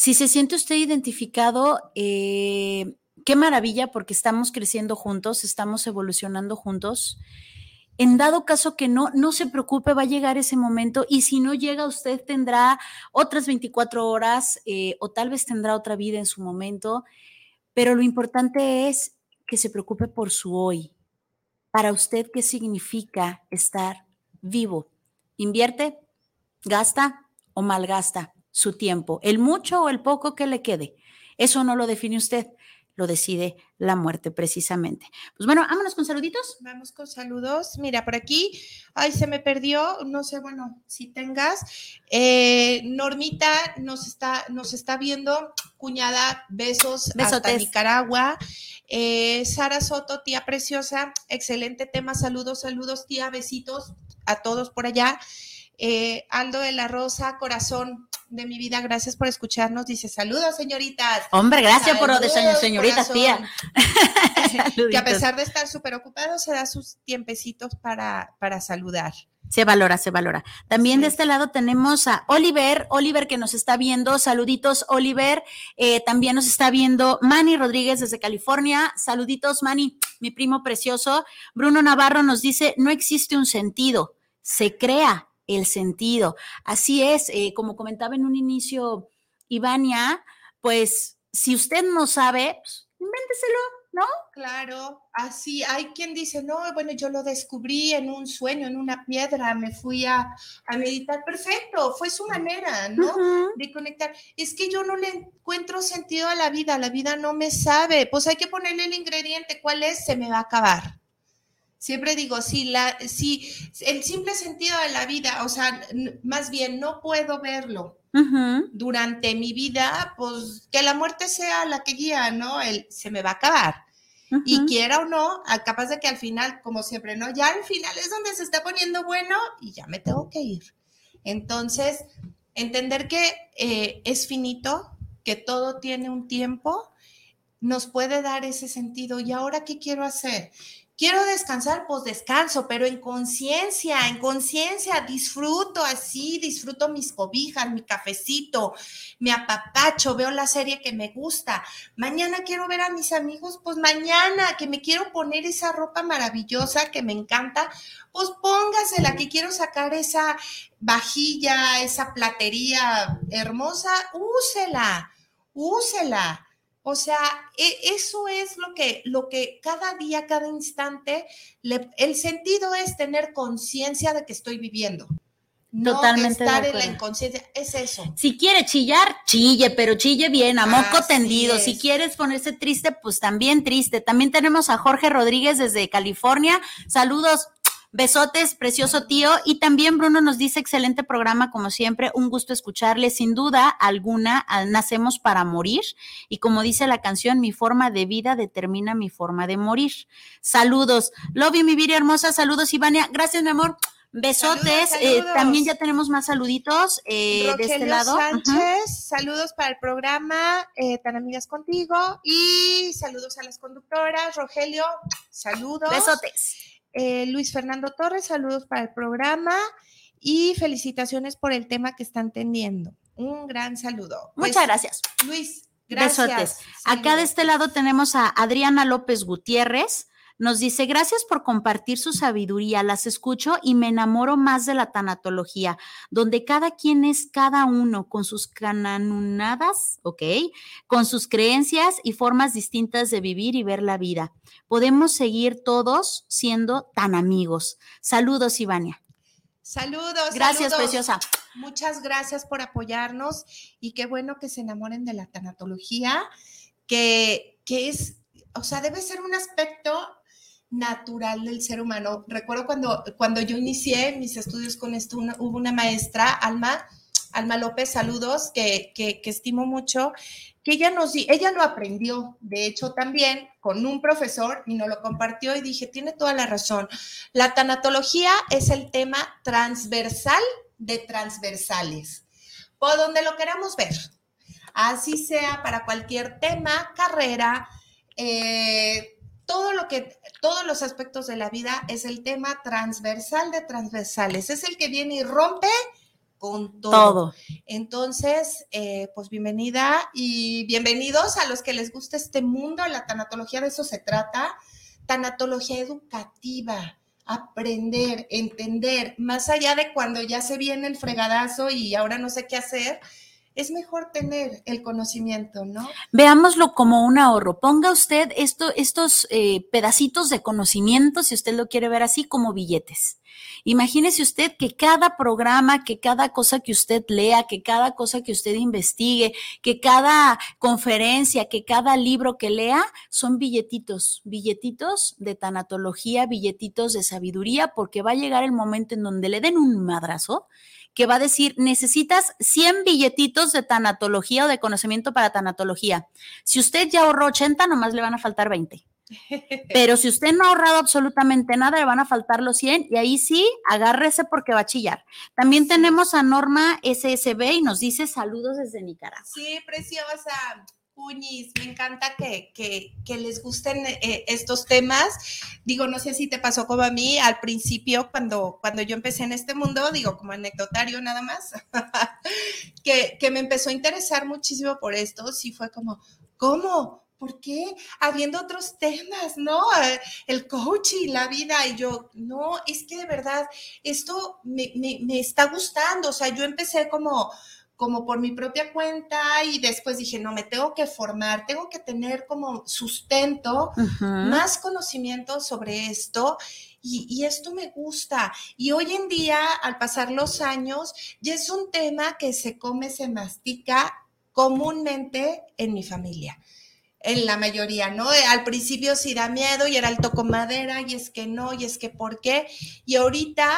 si se siente usted identificado, eh, qué maravilla porque estamos creciendo juntos, estamos evolucionando juntos. En dado caso que no, no se preocupe, va a llegar ese momento y si no llega, usted tendrá otras 24 horas eh, o tal vez tendrá otra vida en su momento, pero lo importante es que se preocupe por su hoy. Para usted, ¿qué significa estar vivo? ¿Invierte? ¿Gasta o malgasta? Su tiempo, el mucho o el poco que le quede. Eso no lo define usted, lo decide la muerte precisamente. Pues bueno, vámonos con saluditos. Vamos con saludos. Mira, por aquí, ay, se me perdió, no sé, bueno, si tengas. Eh, Normita nos está, nos está viendo, cuñada, besos hasta Nicaragua. Eh, Sara Soto, tía preciosa, excelente tema, saludos, saludos, tía, besitos a todos por allá. Eh, Aldo de la Rosa, corazón, de mi vida, gracias por escucharnos. Dice, saludos, señoritas. Hombre, gracias por lo de señoritas, tía. que a pesar de estar súper ocupado, se da sus tiempecitos para, para saludar. Se valora, se valora. También de este lado tenemos a Oliver, Oliver que nos está viendo. Saluditos, Oliver. Eh, también nos está viendo Manny Rodríguez desde California. Saluditos, Manny, mi primo precioso. Bruno Navarro nos dice, no existe un sentido, se crea el sentido. Así es, eh, como comentaba en un inicio Ivania, pues si usted no sabe, pues, invénteselo, ¿no? Claro, así hay quien dice, no, bueno, yo lo descubrí en un sueño, en una piedra, me fui a, meditar, perfecto, fue su manera, ¿no? De conectar. Es que yo no le encuentro sentido a la vida, la vida no me sabe, pues hay que ponerle el ingrediente, ¿cuál es? Se me va a acabar. Siempre digo, si, la, si el simple sentido de la vida, o sea, más bien no puedo verlo durante mi vida, pues que la muerte sea la que guía, ¿no? El, se me va a acabar. Y quiera o no, capaz de que al final, como siempre, ¿no? Ya al final es donde se está poniendo bueno y ya me tengo que ir. Entonces, entender que eh, es finito, que todo tiene un tiempo, nos puede dar ese sentido. ¿Y ahora qué quiero hacer? Quiero descansar, pues descanso, pero en conciencia, en conciencia, disfruto así, disfruto mis cobijas, mi cafecito, me apapacho, veo la serie que me gusta. Mañana quiero ver a mis amigos, pues mañana que me quiero poner esa ropa maravillosa que me encanta, pues póngasela, que quiero sacar esa vajilla, esa platería hermosa, úsela úsela. O sea, e, eso es lo que, lo que cada día, cada instante, el sentido es tener conciencia de que estoy viviendo. No Totalmente estar en la inconsciencia, es eso. Si quiere chillar, chille, pero chille bien, a moco tendido. Si quieres ponerse triste, pues también triste. También tenemos a Jorge Rodríguez desde California. Saludos, Besotes, precioso tío. Y también Bruno nos dice, excelente programa, como siempre, un gusto escucharle. Sin duda alguna, nacemos para morir. Y como dice la canción, mi forma de vida determina mi forma de morir. Saludos. Lobby, mi vida hermosa. Saludos, Ivania. Gracias, mi amor. Besotes. Eh, también ya tenemos más saluditos eh, de este lado. Sánchez, saludos para el programa eh, Tan Amigas Contigo. Y saludos a las conductoras. Rogelio, saludos. Besotes. Eh, Luis Fernando Torres, saludos para el programa y felicitaciones por el tema que están teniendo. Un gran saludo. Muchas pues, gracias. Luis, gracias. Acá de este lado tenemos a Adriana López Gutiérrez. Nos dice, gracias por compartir su sabiduría, las escucho y me enamoro más de la tanatología, donde cada quien es cada uno con sus cananunadas, ¿ok? Con sus creencias y formas distintas de vivir y ver la vida. Podemos seguir todos siendo tan amigos. Saludos, Ivania. Saludos. Gracias, preciosa. Muchas gracias por apoyarnos y qué bueno que se enamoren de la tanatología, que, que es, o sea, debe ser un aspecto natural del ser humano. Recuerdo cuando, cuando yo inicié mis estudios con esto, hubo una maestra, Alma, Alma López, saludos, que, que, estimo mucho, que ella nos ella lo aprendió, de hecho, también con un profesor y nos lo compartió y dije, tiene toda la razón. La tanatología es el tema transversal de transversales, por donde lo queramos ver. Así sea para cualquier tema, carrera, eh, todo lo que, todos los aspectos de la vida es el tema transversal de transversales. Es el que viene y rompe con todo. Entonces, eh, pues bienvenida y bienvenidos a los que les gusta este mundo, la tanatología de eso se trata, tanatología educativa, aprender, entender, más allá de cuando ya se viene el fregadazo y ahora no sé qué hacer, es mejor tener el conocimiento, ¿no? Veámoslo como un ahorro. Ponga usted esto, estos eh, pedacitos de conocimiento, si usted lo quiere ver así, como billetes. Imagínese usted que cada programa, que cada cosa que usted lea, que cada cosa que usted investigue, que cada conferencia, que cada libro que lea, son billetitos, billetitos de tanatología, billetitos de sabiduría, porque va a llegar el momento en donde le den un madrazo que va a decir, necesitas 100 billetitos de tanatología o de conocimiento para tanatología. Si usted ya ahorró 80, nomás le van a faltar 20. Pero si usted no ha ahorrado absolutamente nada, le van a faltar los 100 y ahí sí, agárrese porque va a chillar. También tenemos a Norma SSB y nos dice saludos desde Nicaragua. Sí, preciosa me encanta que, les gusten eh, estos temas. Digo, no sé si te pasó como a mí al principio, cuando, cuando yo empecé en este mundo, digo, como anecdotario nada más, que, que me empezó a interesar muchísimo por esto. Sí fue como, ¿cómo? ¿por qué? Habiendo otros temas, ¿no? El coaching, la vida, y yo, no, es que de verdad, esto me, me, está gustando, o sea, yo empecé como, como por mi propia cuenta y después dije, no, me tengo que formar, tengo que tener como sustento, más conocimiento sobre esto. Y, y, esto me gusta. Y hoy en día, al pasar los años, ya es un tema que se come, se mastica comúnmente en mi familia en la mayoría, ¿no? Al principio sí da miedo y era el toco madera y es que no, y es que por qué. Y ahorita,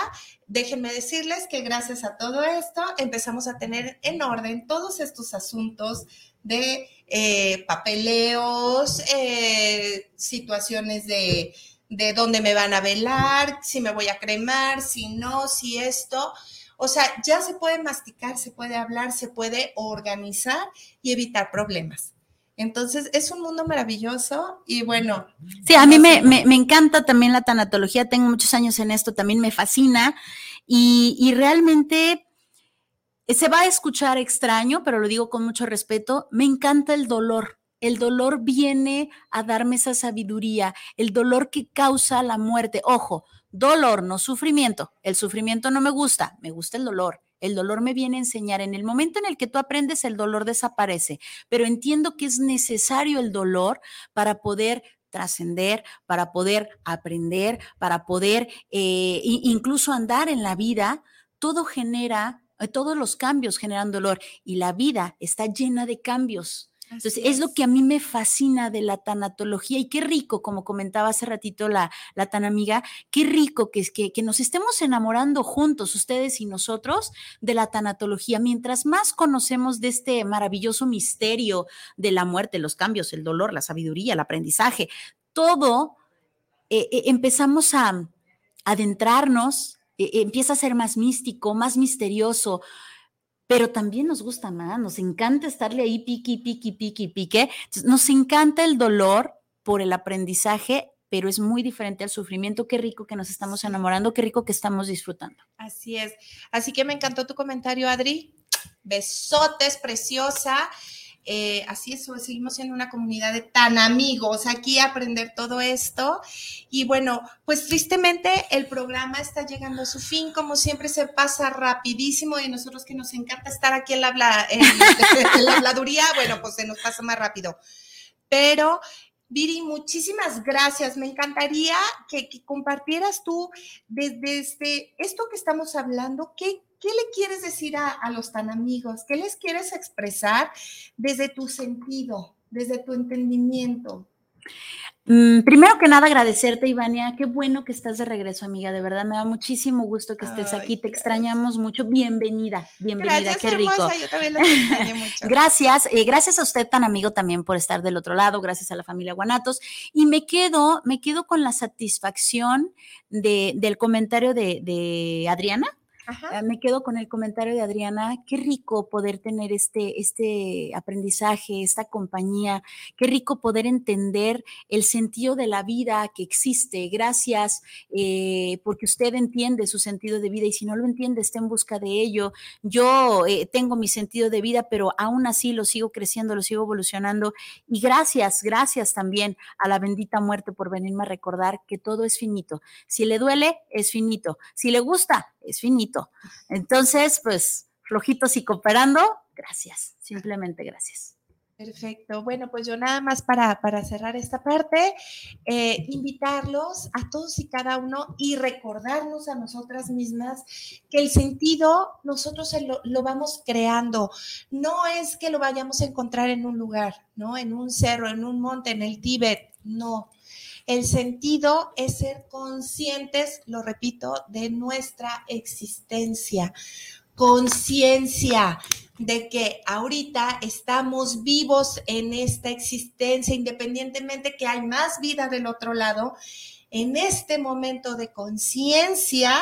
déjenme decirles que gracias a todo esto empezamos a tener en orden todos estos asuntos de eh, papeleos, eh, situaciones de, de dónde me van a velar, si me voy a cremar, si no, si esto. O sea, ya se puede masticar, se puede hablar, se puede organizar y evitar problemas. Entonces, es un mundo maravilloso y bueno. Sí, a mí me, me, encanta también la tanatología, tengo muchos años en esto, también me fascina y, y realmente se va a escuchar extraño, pero lo digo con mucho respeto, me encanta el dolor. El dolor viene a darme esa sabiduría, el dolor que causa la muerte. Ojo, dolor, no sufrimiento. El sufrimiento no me gusta, me gusta el dolor. El dolor me viene a enseñar. En el momento en el que tú aprendes, el dolor desaparece, pero entiendo que es necesario el dolor para poder trascender, para poder aprender, para poder eh, incluso andar en la vida, todo genera, eh, todos los cambios generan dolor y la vida está llena de cambios. Entonces, es. lo que a mí me fascina de la tanatología y qué rico, como comentaba hace ratito la, la tan amiga, qué rico que, que, que nos estemos enamorando juntos, ustedes y nosotros, de la tanatología. Mientras más conocemos de este maravilloso misterio de la muerte, los cambios, el dolor, la sabiduría, el aprendizaje, todo, eh, eh, empezamos a adentrarnos, eh, empieza a ser más místico, más misterioso pero también nos gusta más, nos encanta estarle ahí piqui, piqui, piqui, pique. Nos encanta el dolor por el aprendizaje, pero es muy diferente al sufrimiento. Qué rico que nos estamos enamorando, qué rico que estamos disfrutando. Así es. Así que me encantó tu comentario, Adri. Besotes, preciosa. Eh, así es, seguimos siendo una comunidad de tan amigos, aquí aprender todo esto. Y bueno, pues tristemente el programa está llegando a su fin, como siempre se pasa rapidísimo y nosotros que nos encanta estar aquí en la, en, la habladuría, bueno, pues se nos pasa más rápido. Pero Viri, muchísimas gracias. Me encantaría que, compartieras tú desde este, esto que estamos hablando, ¿qué, ¿qué le quieres decir a, los tan amigos? ¿Qué les quieres expresar desde tu sentido, desde tu entendimiento? Mm, primero que nada, agradecerte, Ivania. Qué bueno que estás de regreso, amiga. De verdad, me da muchísimo gusto que estés aquí. Te extrañamos mucho. Bienvenida, bienvenida. qué rico. Yo también la mucho. gracias. Eh, gracias a usted, tan amigo, también por estar del otro lado. Gracias a la familia Guanatos. Y me quedo, me quedo con la satisfacción de, del comentario de, de Adriana Ah, me quedo con el comentario de Adriana, qué rico poder tener este, este aprendizaje, esta compañía, qué rico poder entender el sentido de la vida que existe. Gracias eh, porque usted entiende su sentido de vida y si no lo entiende, está en busca de ello. Yo eh, tengo mi sentido de vida, pero aún así lo sigo creciendo, lo sigo evolucionando. Y gracias, gracias también a la bendita muerte por venirme a recordar que todo es finito. Si le duele, es finito. Si le gusta, es finito. Entonces, pues, flojitos y cooperando, gracias, simplemente gracias. Perfecto. Bueno, pues yo nada más para, para cerrar esta parte, eh, invitarlos a todos y cada uno y recordarnos a nosotras mismas que el sentido nosotros lo, lo, vamos creando. No es que lo vayamos a encontrar en un lugar, ¿no? En un cerro, en un monte, en el Tíbet, no. El sentido es ser conscientes, lo repito, de nuestra existencia. Conciencia de que ahorita estamos vivos en esta existencia, independientemente que hay más vida del otro lado, en este momento de conciencia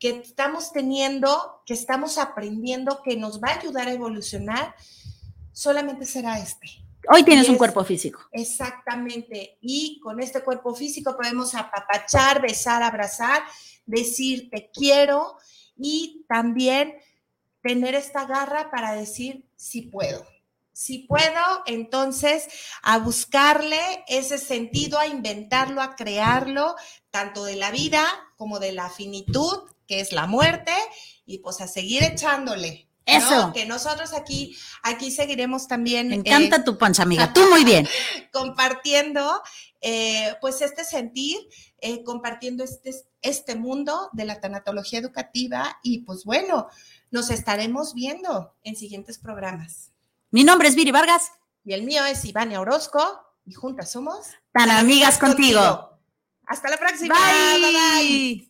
que estamos teniendo, que estamos aprendiendo, que nos va a ayudar a evolucionar, solamente será este. Hoy tienes un cuerpo físico. Exactamente. Y con este cuerpo físico podemos apapachar, besar, abrazar, decir te quiero y también tener esta garra para decir si puedo. Si puedo, entonces a buscarle ese sentido, a inventarlo, a crearlo, tanto de la vida como de la finitud, que es la muerte, y pues a seguir echándole. Eso. Que nosotros aquí, aquí seguiremos también. Me encanta eh, tu pancha, amiga. Tú muy bien. compartiendo, eh, pues este sentir, eh, compartiendo este, este mundo de la tanatología educativa y pues bueno, nos estaremos viendo en siguientes programas. Mi nombre es Viri Vargas. Y el mío es Ivania Orozco y juntas somos tan amigas contigo. Hasta la próxima. bye. bye.